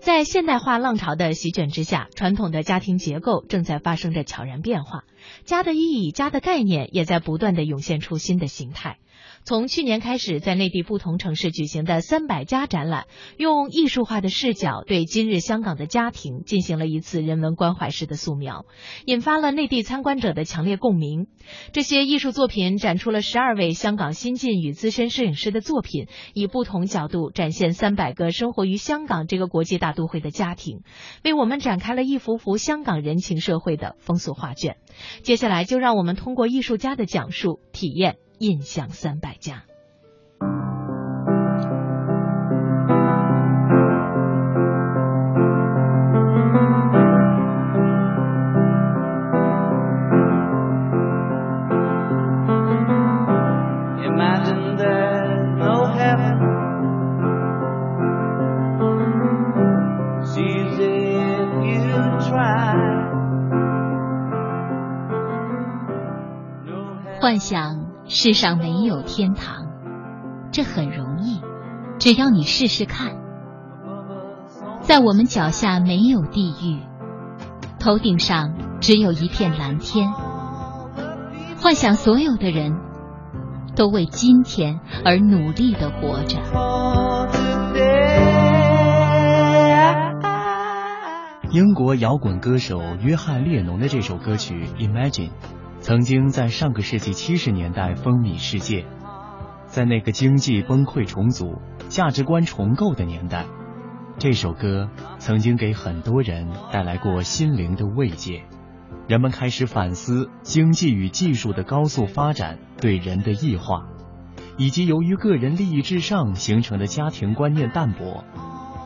在现代化浪潮的席卷之下，传统的家庭结构正在发生着悄然变化，家的意义、家的概念也在不断的涌现出新的形态。从去年开始，在内地不同城市举行的“三百家”展览，用艺术化的视角对今日香港的家庭进行了一次人文关怀式的素描，引发了内地参观者的强烈共鸣。这些艺术作品展出了十二位香港新晋与资深摄影师的作品，以不同角度展现三百个生活于香港这个国际大都会的家庭，为我们展开了一幅幅香港人情社会的风俗画卷。接下来，就让我们通过艺术家的讲述，体验。印象三百家。世上没有天堂，这很容易，只要你试试看。在我们脚下没有地狱，头顶上只有一片蓝天。幻想所有的人都为今天而努力的活着。英国摇滚歌手约翰列侬的这首歌曲《Imagine》。曾经在上个世纪七十年代风靡世界，在那个经济崩溃重组、价值观重构的年代，这首歌曾经给很多人带来过心灵的慰藉。人们开始反思经济与技术的高速发展对人的异化，以及由于个人利益至上形成的家庭观念淡薄，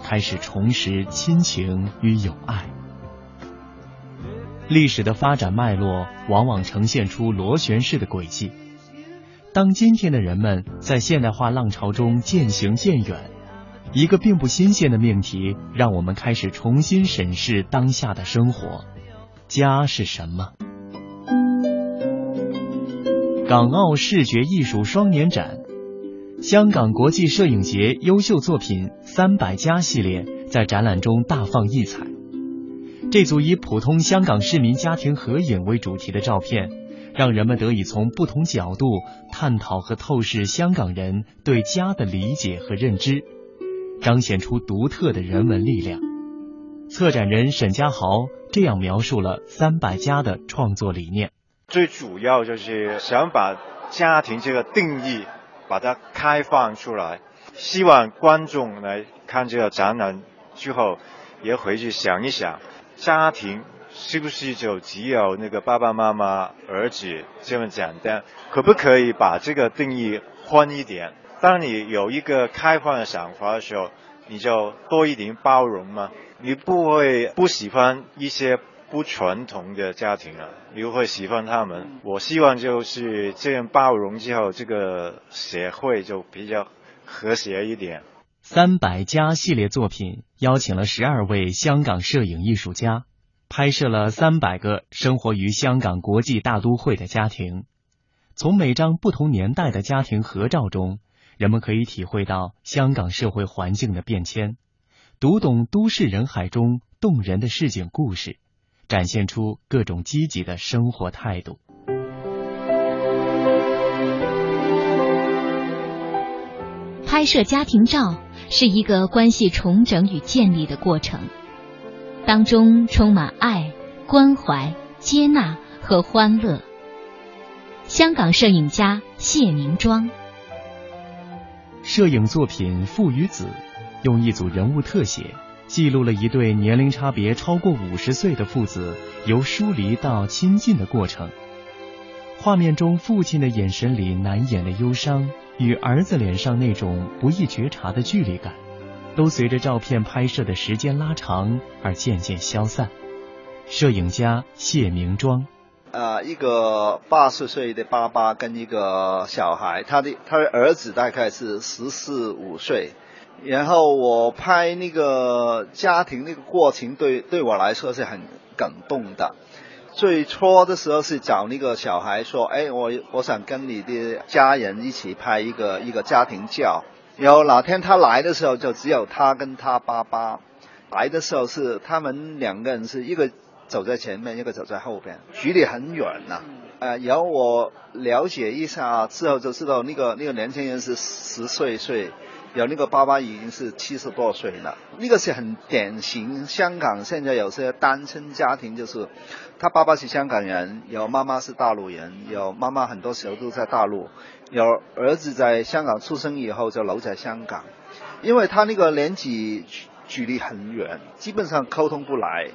开始重拾亲情与友爱。历史的发展脉络往往呈现出螺旋式的轨迹。当今天的人们在现代化浪潮中渐行渐远，一个并不新鲜的命题让我们开始重新审视当下的生活：家是什么？港澳视觉艺术双年展、香港国际摄影节优秀作品三百家系列在展览中大放异彩。这组以普通香港市民家庭合影为主题的照片，让人们得以从不同角度探讨和透视香港人对家的理解和认知，彰显出独特的人文力量。策展人沈家豪这样描述了三百家的创作理念：最主要就是想把家庭这个定义把它开放出来，希望观众来看这个展览之后，也回去想一想。家庭是不是就只有那个爸爸妈妈、儿子这么简单？可不可以把这个定义宽一点？当你有一个开放的想法的时候，你就多一点包容嘛。你不会不喜欢一些不传统的家庭啊，你会喜欢他们。我希望就是这样包容之后，这个社会就比较和谐一点。三百家系列作品邀请了十二位香港摄影艺术家，拍摄了三百个生活于香港国际大都会的家庭。从每张不同年代的家庭合照中，人们可以体会到香港社会环境的变迁，读懂都市人海中动人的市井故事，展现出各种积极的生活态度。拍摄家庭照。是一个关系重整与建立的过程，当中充满爱、关怀、接纳和欢乐。香港摄影家谢明庄，摄影作品《父与子》用一组人物特写，记录了一对年龄差别超过五十岁的父子由疏离到亲近的过程。画面中，父亲的眼神里难掩的忧伤。与儿子脸上那种不易觉察的距离感，都随着照片拍摄的时间拉长而渐渐消散。摄影家谢明庄，呃，一个八十岁的爸爸跟一个小孩，他的他的儿子大概是十四五岁，然后我拍那个家庭那个过程，对对我来说是很感动的。最初的时候是找那个小孩说，哎，我我想跟你的家人一起拍一个一个家庭照。然后哪天他来的时候，就只有他跟他爸爸。来的时候是他们两个人是一个走在前面，一个走在后边，距离很远呐、呃，然后我了解一下之后就知道，那个那个年轻人是十岁岁，有那个爸爸已经是七十多岁了。那个是很典型，香港现在有些单亲家庭，就是他爸爸是香港人，有妈妈是大陆人，有妈妈很多时候都在大陆，有儿子在香港出生以后就留在香港，因为他那个年纪距距离很远，基本上沟通不来。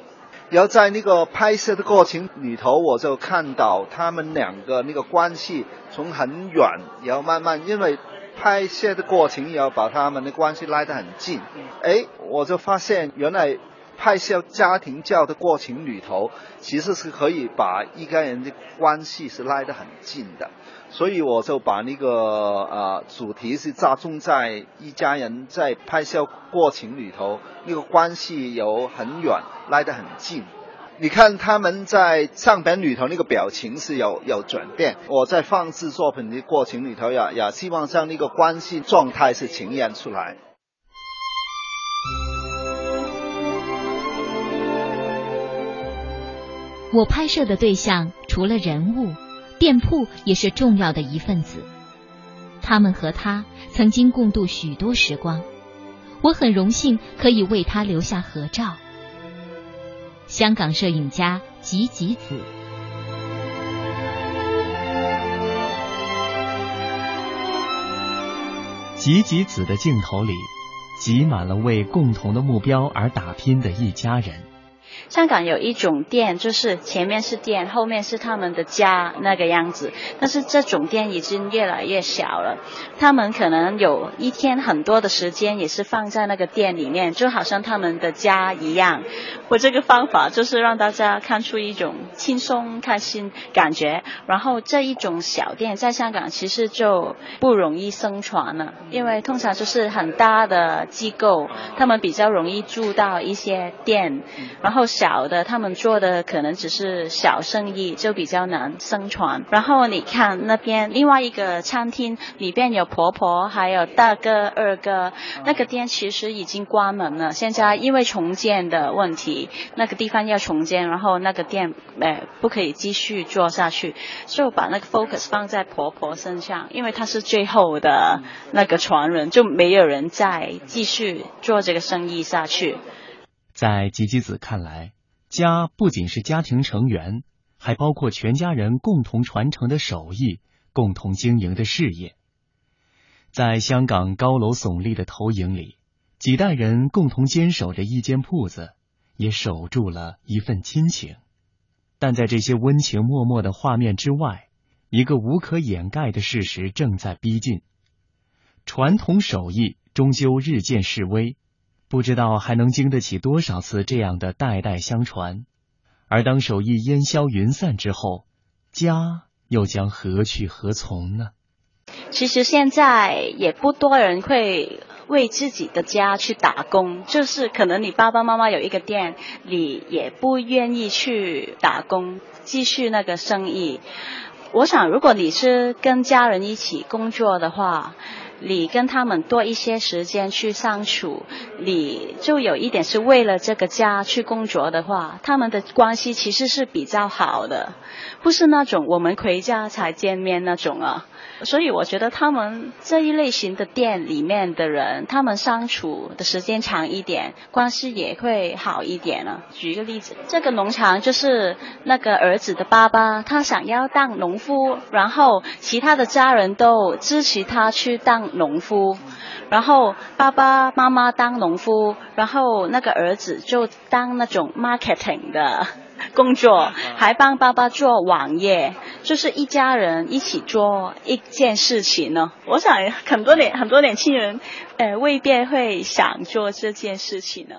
然后在那个拍摄的过程里头，我就看到他们两个那个关系从很远，然后慢慢因为拍摄的过程要把他们的关系拉得很近。哎，我就发现原来拍摄家庭教的过程里头，其实是可以把一家人的关系是拉得很近的。所以我就把那个呃主题是集中在一家人在拍摄过程里头，那个关系有很远，拉得很近。你看他们在上本里头那个表情是有有转变。我在放置作品的过程里头呀，也希望将那个关系状态是呈现出来。我拍摄的对象除了人物，店铺也是重要的一份子。他们和他曾经共度许多时光，我很荣幸可以为他留下合照。香港摄影家吉吉子。吉吉子的镜头里，挤满了为共同的目标而打拼的一家人。香港有一种店，就是前面是店，后面是他们的家那个样子。但是这种店已经越来越小了，他们可能有一天很多的时间也是放在那个店里面，就好像他们的家一样。我这个方法就是让大家看出一种轻松、开心感觉。然后这一种小店在香港其实就不容易生存了，因为通常就是很大的机构，他们比较容易住到一些店，然后。小的，他们做的可能只是小生意，就比较难生存。然后你看那边另外一个餐厅里边有婆婆，还有大哥、二哥，那个店其实已经关门了。现在因为重建的问题，那个地方要重建，然后那个店呃不可以继续做下去，就把那个 focus 放在婆婆身上，因为她是最后的那个传人，就没有人再继续做这个生意下去。在吉吉子看来，家不仅是家庭成员，还包括全家人共同传承的手艺、共同经营的事业。在香港高楼耸立的投影里，几代人共同坚守着一间铺子，也守住了一份亲情。但在这些温情脉脉的画面之外，一个无可掩盖的事实正在逼近：传统手艺终究日渐式微。不知道还能经得起多少次这样的代代相传，而当手艺烟消云散之后，家又将何去何从呢？其实现在也不多人会为自己的家去打工，就是可能你爸爸妈妈有一个店，你也不愿意去打工，继续那个生意。我想，如果你是跟家人一起工作的话。你跟他们多一些时间去相处，你就有一点是为了这个家去工作的话，他们的关系其实是比较好的，不是那种我们回家才见面那种啊。所以我觉得他们这一类型的店里面的人，他们相处的时间长一点，关系也会好一点了。举一个例子，这个农场就是那个儿子的爸爸，他想要当农夫，然后其他的家人都支持他去当农夫，然后爸爸妈妈当农夫，然后那个儿子就当那种 marketing 的。工作还帮爸爸做网页，就是一家人一起做一件事情呢。我想很多年很多年轻人，呃，未必会想做这件事情呢。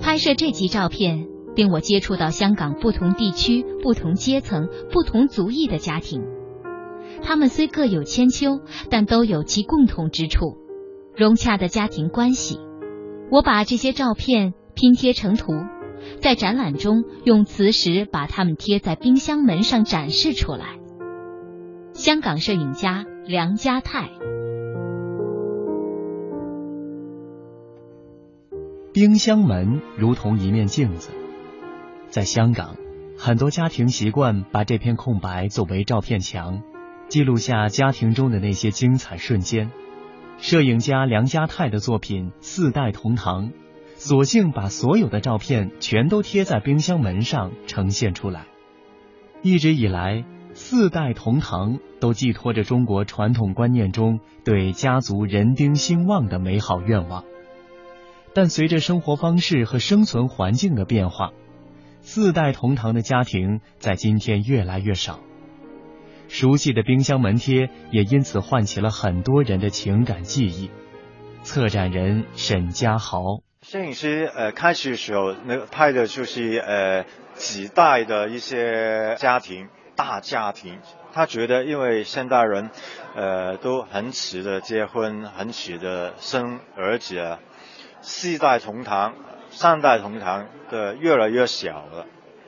拍摄这集照片，令我接触到香港不同地区、不同阶层、不同族裔的家庭，他们虽各有千秋，但都有其共同之处，融洽的家庭关系。我把这些照片拼贴成图，在展览中用磁石把它们贴在冰箱门上展示出来。香港摄影家梁家泰。冰箱门如同一面镜子。在香港，很多家庭习惯把这片空白作为照片墙，记录下家庭中的那些精彩瞬间。摄影家梁家泰的作品《四代同堂》，索性把所有的照片全都贴在冰箱门上呈现出来。一直以来，四代同堂都寄托着中国传统观念中对家族人丁兴旺的美好愿望。但随着生活方式和生存环境的变化，四代同堂的家庭在今天越来越少。熟悉的冰箱门贴也因此唤起了很多人的情感记忆。策展人沈家豪，摄影师呃开始的时候那拍的就是呃几代的一些家庭大家庭，他觉得因为现代人呃都很迟的结婚，很迟的生儿子。四代同堂、三代同堂的越来越小了，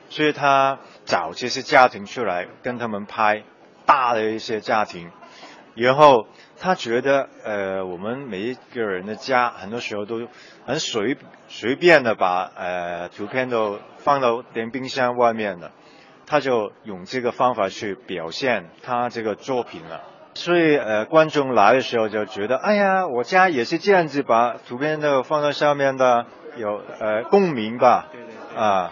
所以他找这些家庭出来跟他们拍大的一些家庭，然后他觉得呃我们每一个人的家很多时候都很随随便的把呃图片都放到电冰箱外面的，他就用这个方法去表现他这个作品了。所以，呃，观众来的时候就觉得，哎呀，我家也是这样子，把图片都放在上面的，有呃共鸣吧，啊。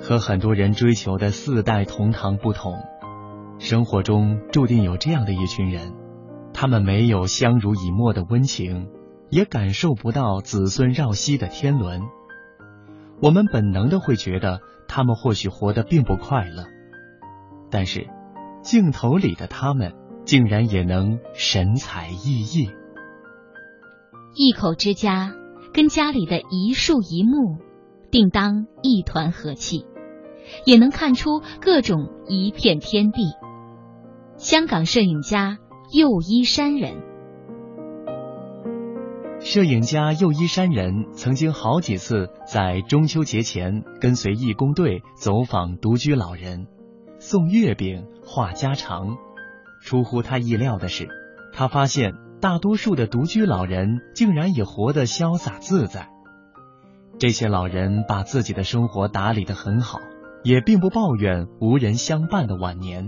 和很多人追求的四代同堂不同，生活中注定有这样的一群人，他们没有相濡以沫的温情，也感受不到子孙绕膝的天伦。我们本能的会觉得他们或许活得并不快乐，但是镜头里的他们竟然也能神采奕奕。一口之家跟家里的一树一木，定当一团和气，也能看出各种一片天地。香港摄影家右一山人。摄影家右一山人曾经好几次在中秋节前跟随义工队走访独居老人，送月饼、话家常。出乎他意料的是，他发现大多数的独居老人竟然也活得潇洒自在。这些老人把自己的生活打理得很好，也并不抱怨无人相伴的晚年。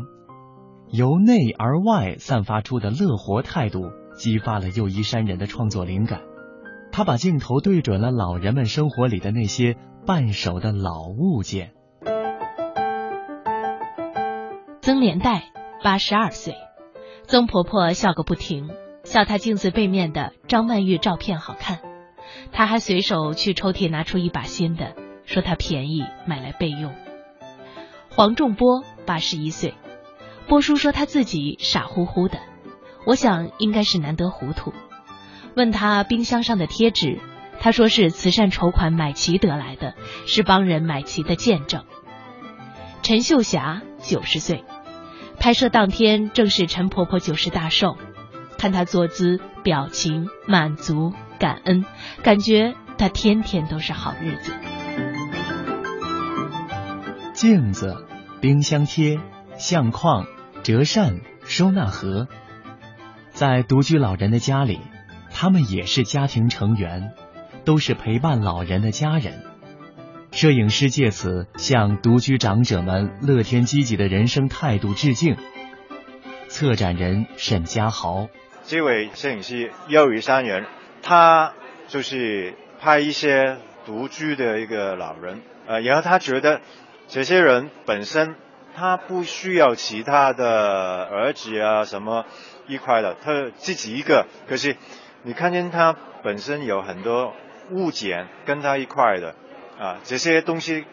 由内而外散发出的乐活态度。激发了右一山人的创作灵感，他把镜头对准了老人们生活里的那些半熟的老物件。曾连代八十二岁，曾婆婆笑个不停，笑她镜子背面的张曼玉照片好看。她还随手去抽屉拿出一把新的，说她便宜买来备用。黄仲波八十一岁，波叔说他自己傻乎乎的。我想应该是难得糊涂。问他冰箱上的贴纸，他说是慈善筹款买齐得来的，是帮人买齐的见证。陈秀霞九十岁，拍摄当天正是陈婆婆九十大寿，看她坐姿、表情满足、感恩，感觉她天天都是好日子。镜子、冰箱贴、相框、折扇、收纳盒。在独居老人的家里，他们也是家庭成员，都是陪伴老人的家人。摄影师借此向独居长者们乐天积极的人生态度致敬。策展人沈家豪，这位摄影师又一山人，他就是拍一些独居的一个老人，呃，然后他觉得这些人本身他不需要其他的儿子啊什么。一块的，他自己一个，可是你看见他本身有很多物件跟他一块的啊，这些东西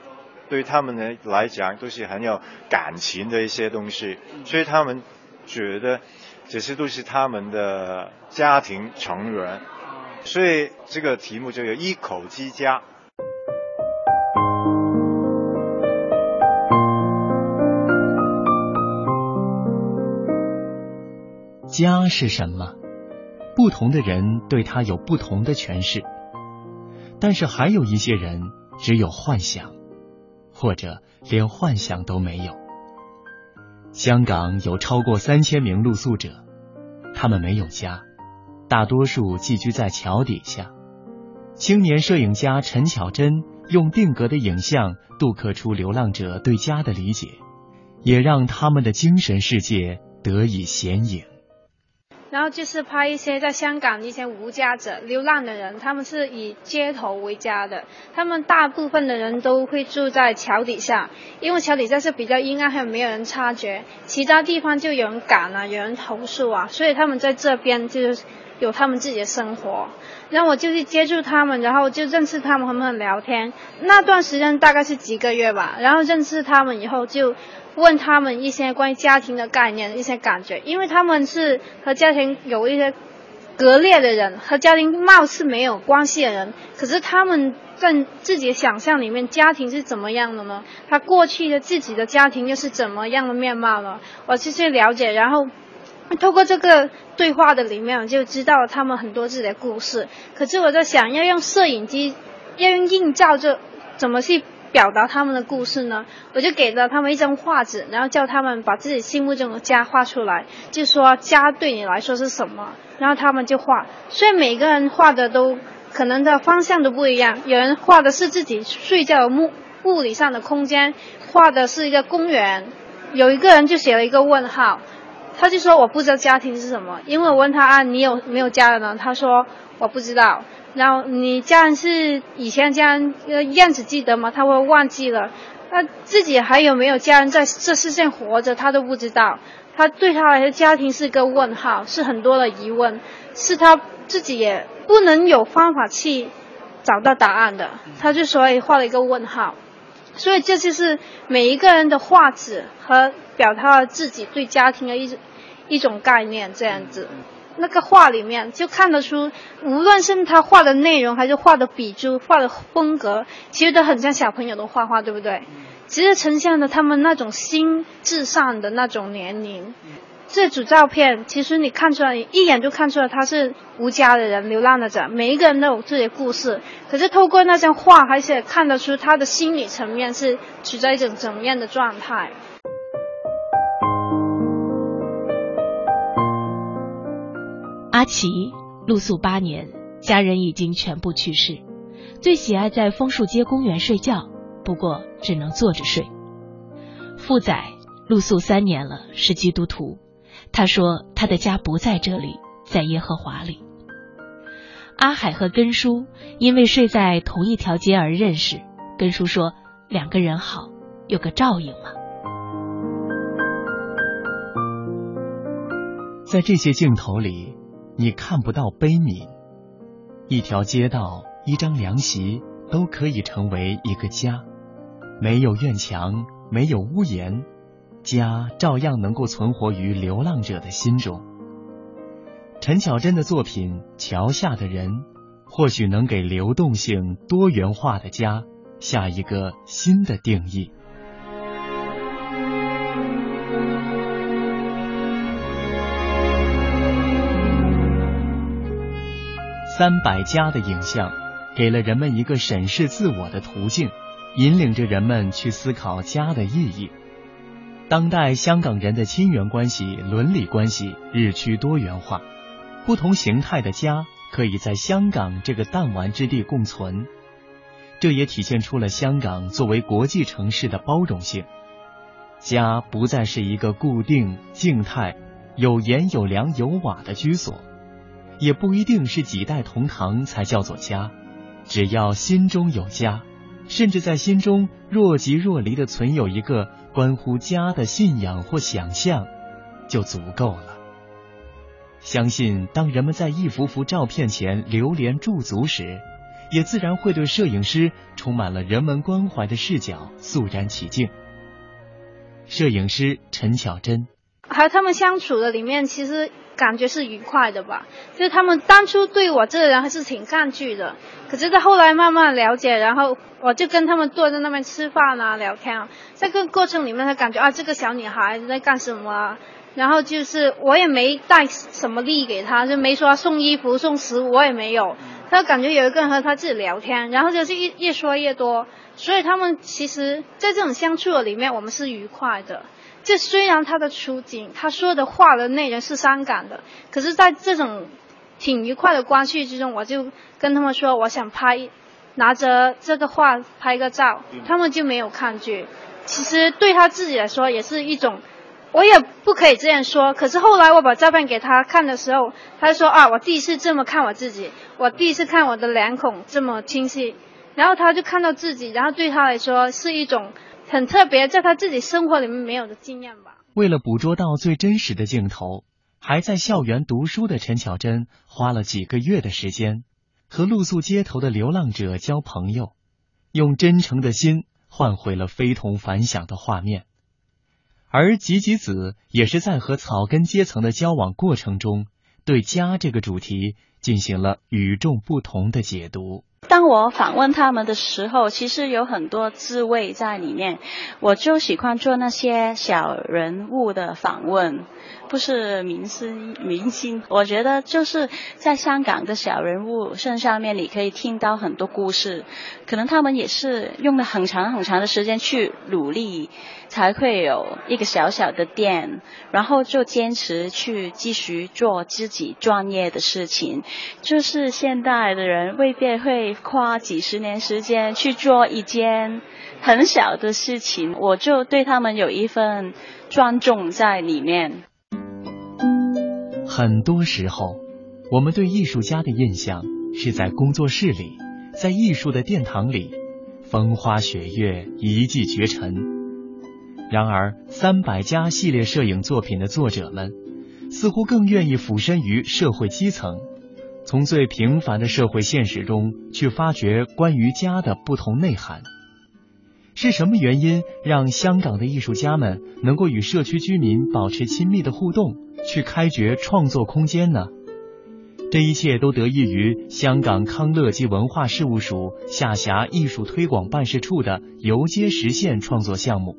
对他们呢来讲都是很有感情的一些东西，所以他们觉得这些都是他们的家庭成员，所以这个题目就有一口之家。家是什么？不同的人对它有不同的诠释，但是还有一些人只有幻想，或者连幻想都没有。香港有超过三千名露宿者，他们没有家，大多数寄居在桥底下。青年摄影家陈巧珍用定格的影像镀刻出流浪者对家的理解，也让他们的精神世界得以显影。然后就是拍一些在香港一些无家者、流浪的人，他们是以街头为家的。他们大部分的人都会住在桥底下，因为桥底下是比较阴暗，还有没有人察觉。其他地方就有人赶啊，有人投诉啊，所以他们在这边就是有他们自己的生活。然后我就去接触他们，然后就认识他们，和他们聊天。那段时间大概是几个月吧。然后认识他们以后就。问他们一些关于家庭的概念、一些感觉，因为他们是和家庭有一些割裂的人，和家庭貌似没有关系的人，可是他们在自己的想象里面，家庭是怎么样的呢？他过去的自己的家庭又是怎么样的面貌呢？我就去了解，然后 透过这个对话的里面，我就知道他们很多自己的故事。可是我在想，要用摄影机，要用映照，这怎么去？表达他们的故事呢，我就给了他们一张画纸，然后叫他们把自己心目中的家画出来，就说家对你来说是什么，然后他们就画。所以每个人画的都可能的方向都不一样，有人画的是自己睡觉的物物理上的空间，画的是一个公园，有一个人就写了一个问号，他就说我不知道家庭是什么，因为我问他啊你有没有家人呢？他说我不知道。然后你家人是以前家人样子记得吗？他会忘记了，他自己还有没有家人在这世界活着，他都不知道。他对他来说，家庭是个问号，是很多的疑问，是他自己也不能有方法去找到答案的。他就所以画了一个问号，所以这就是每一个人的画纸和表达了自己对家庭的一一种概念，这样子。那个画里面就看得出，无论是他画的内容，还是画的笔触、画的风格，其实都很像小朋友的画画，对不对？其实呈现了他们那种心智上的那种年龄。这组照片，其实你看出来，一眼就看出来他是无家的人、流浪的者，每一个人都有自己的故事。可是透过那张画，还是看得出他的心理层面是处在一种怎么样的状态。阿奇露宿八年，家人已经全部去世，最喜爱在枫树街公园睡觉，不过只能坐着睡。富仔露宿三年了，是基督徒，他说他的家不在这里，在耶和华里。阿海和根叔因为睡在同一条街而认识，根叔说两个人好，有个照应嘛。在这些镜头里。你看不到悲悯，一条街道、一张凉席都可以成为一个家。没有院墙，没有屋檐，家照样能够存活于流浪者的心中。陈巧珍的作品《桥下的人》，或许能给流动性多元化的家下一个新的定义。三百家的影像，给了人们一个审视自我的途径，引领着人们去思考家的意义。当代香港人的亲缘关系、伦理关系日趋多元化，不同形态的家可以在香港这个弹丸之地共存。这也体现出了香港作为国际城市的包容性。家不再是一个固定、静态、有盐有粮有瓦的居所。也不一定是几代同堂才叫做家，只要心中有家，甚至在心中若即若离的存有一个关乎家的信仰或想象，就足够了。相信当人们在一幅幅照片前流连驻足时，也自然会对摄影师充满了人文关怀的视角肃然起敬。摄影师陈巧珍，和他们相处的里面，其实。感觉是愉快的吧？就是他们当初对我这个人还是挺抗拒的，可是到后来慢慢了解，然后我就跟他们坐在那边吃饭啊、聊天啊，在这个过程里面，他感觉啊，这个小女孩在干什么？啊然后就是我也没带什么礼给他，就没说送衣服、送食物，我也没有。他感觉有一个人和他自己聊天，然后就是越越说越多，所以他们其实，在这种相处的里面，我们是愉快的。这虽然他的处境，他说的话的内容是伤感的，可是在这种挺愉快的关系之中，我就跟他们说，我想拍，拿着这个画拍个照，他们就没有抗拒。其实对他自己来说也是一种，我也不可以这样说。可是后来我把照片给他看的时候，他说啊，我第一次这么看我自己，我第一次看我的脸孔这么清晰，然后他就看到自己，然后对他来说是一种很特别，在他自己生活里面没有的经验吧。为了捕捉到最真实的镜头。还在校园读书的陈巧珍，花了几个月的时间，和露宿街头的流浪者交朋友，用真诚的心换回了非同凡响的画面。而吉吉子也是在和草根阶层的交往过程中，对家这个主题进行了与众不同的解读。当我访问他们的时候，其实有很多滋味在里面。我就喜欢做那些小人物的访问。不是明星，明星，我觉得就是在香港的小人物身上面，你可以听到很多故事。可能他们也是用了很长很长的时间去努力，才会有一个小小的店，然后就坚持去继续做自己专业的事情。就是现代的人未必会花几十年时间去做一件很小的事情，我就对他们有一份尊重在里面。很多时候，我们对艺术家的印象是在工作室里，在艺术的殿堂里，风花雪月，一骑绝尘。然而，三百家系列摄影作品的作者们，似乎更愿意俯身于社会基层，从最平凡的社会现实中去发掘关于家的不同内涵。是什么原因让香港的艺术家们能够与社区居民保持亲密的互动？去开掘创作空间呢？这一切都得益于香港康乐及文化事务署下辖艺术推广办事处的游街实现创作项目。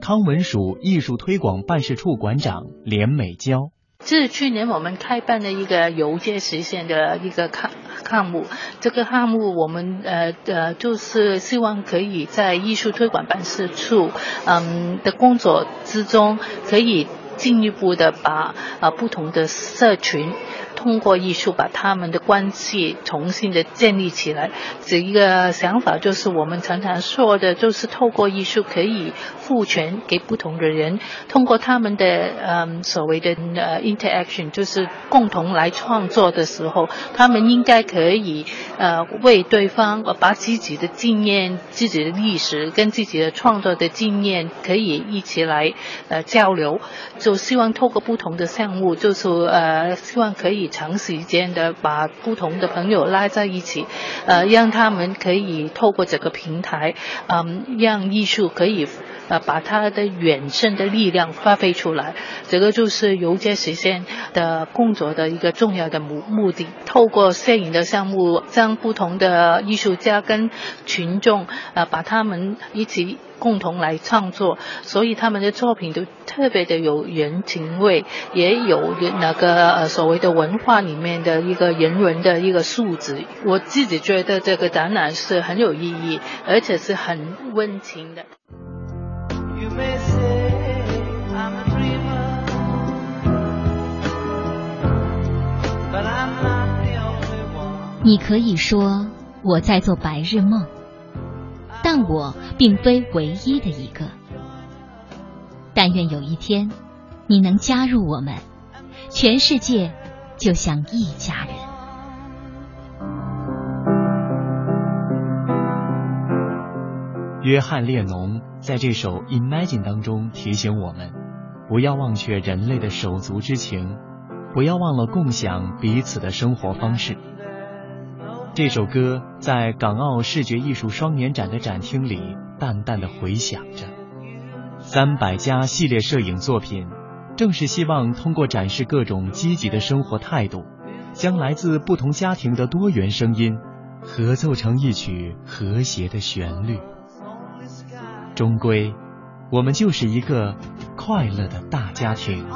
康文署艺术推广办事处馆长连美娇，这是去年我们开办的一个游街实现的一个项项目。这个项目我们呃呃就是希望可以在艺术推广办事处嗯的工作之中可以。进一步的把啊不同的社群。通过艺术把他们的关系重新的建立起来，这一个想法就是我们常常说的，就是透过艺术可以赋权给不同的人，通过他们的嗯所谓的呃 interaction，就是共同来创作的时候，他们应该可以呃为对方把自己的经验、自己的历史跟自己的创作的经验可以一起来呃交流，就希望透过不同的项目，就是呃希望可以。长时间的把不同的朋友拉在一起，呃，让他们可以透过这个平台，嗯，让艺术可以呃把它的远胜的力量发挥出来。这个就是游街实现的工作的一个重要的目目的。透过摄影的项目，将不同的艺术家跟群众呃把他们一起。共同来创作，所以他们的作品都特别的有人情味，也有那个呃所谓的文化里面的一个人文的一个素质。我自己觉得这个展览是很有意义，而且是很温情的。你可以说我在做白日梦。但我并非唯一的一个。但愿有一天，你能加入我们，全世界就像一家人。约翰列侬在这首《Imagine》当中提醒我们：不要忘却人类的手足之情，不要忘了共享彼此的生活方式。这首歌在港澳视觉艺术双年展的展厅里淡淡的回响着。三百家系列摄影作品，正是希望通过展示各种积极的生活态度，将来自不同家庭的多元声音合奏成一曲和谐的旋律。终归，我们就是一个快乐的大家庭。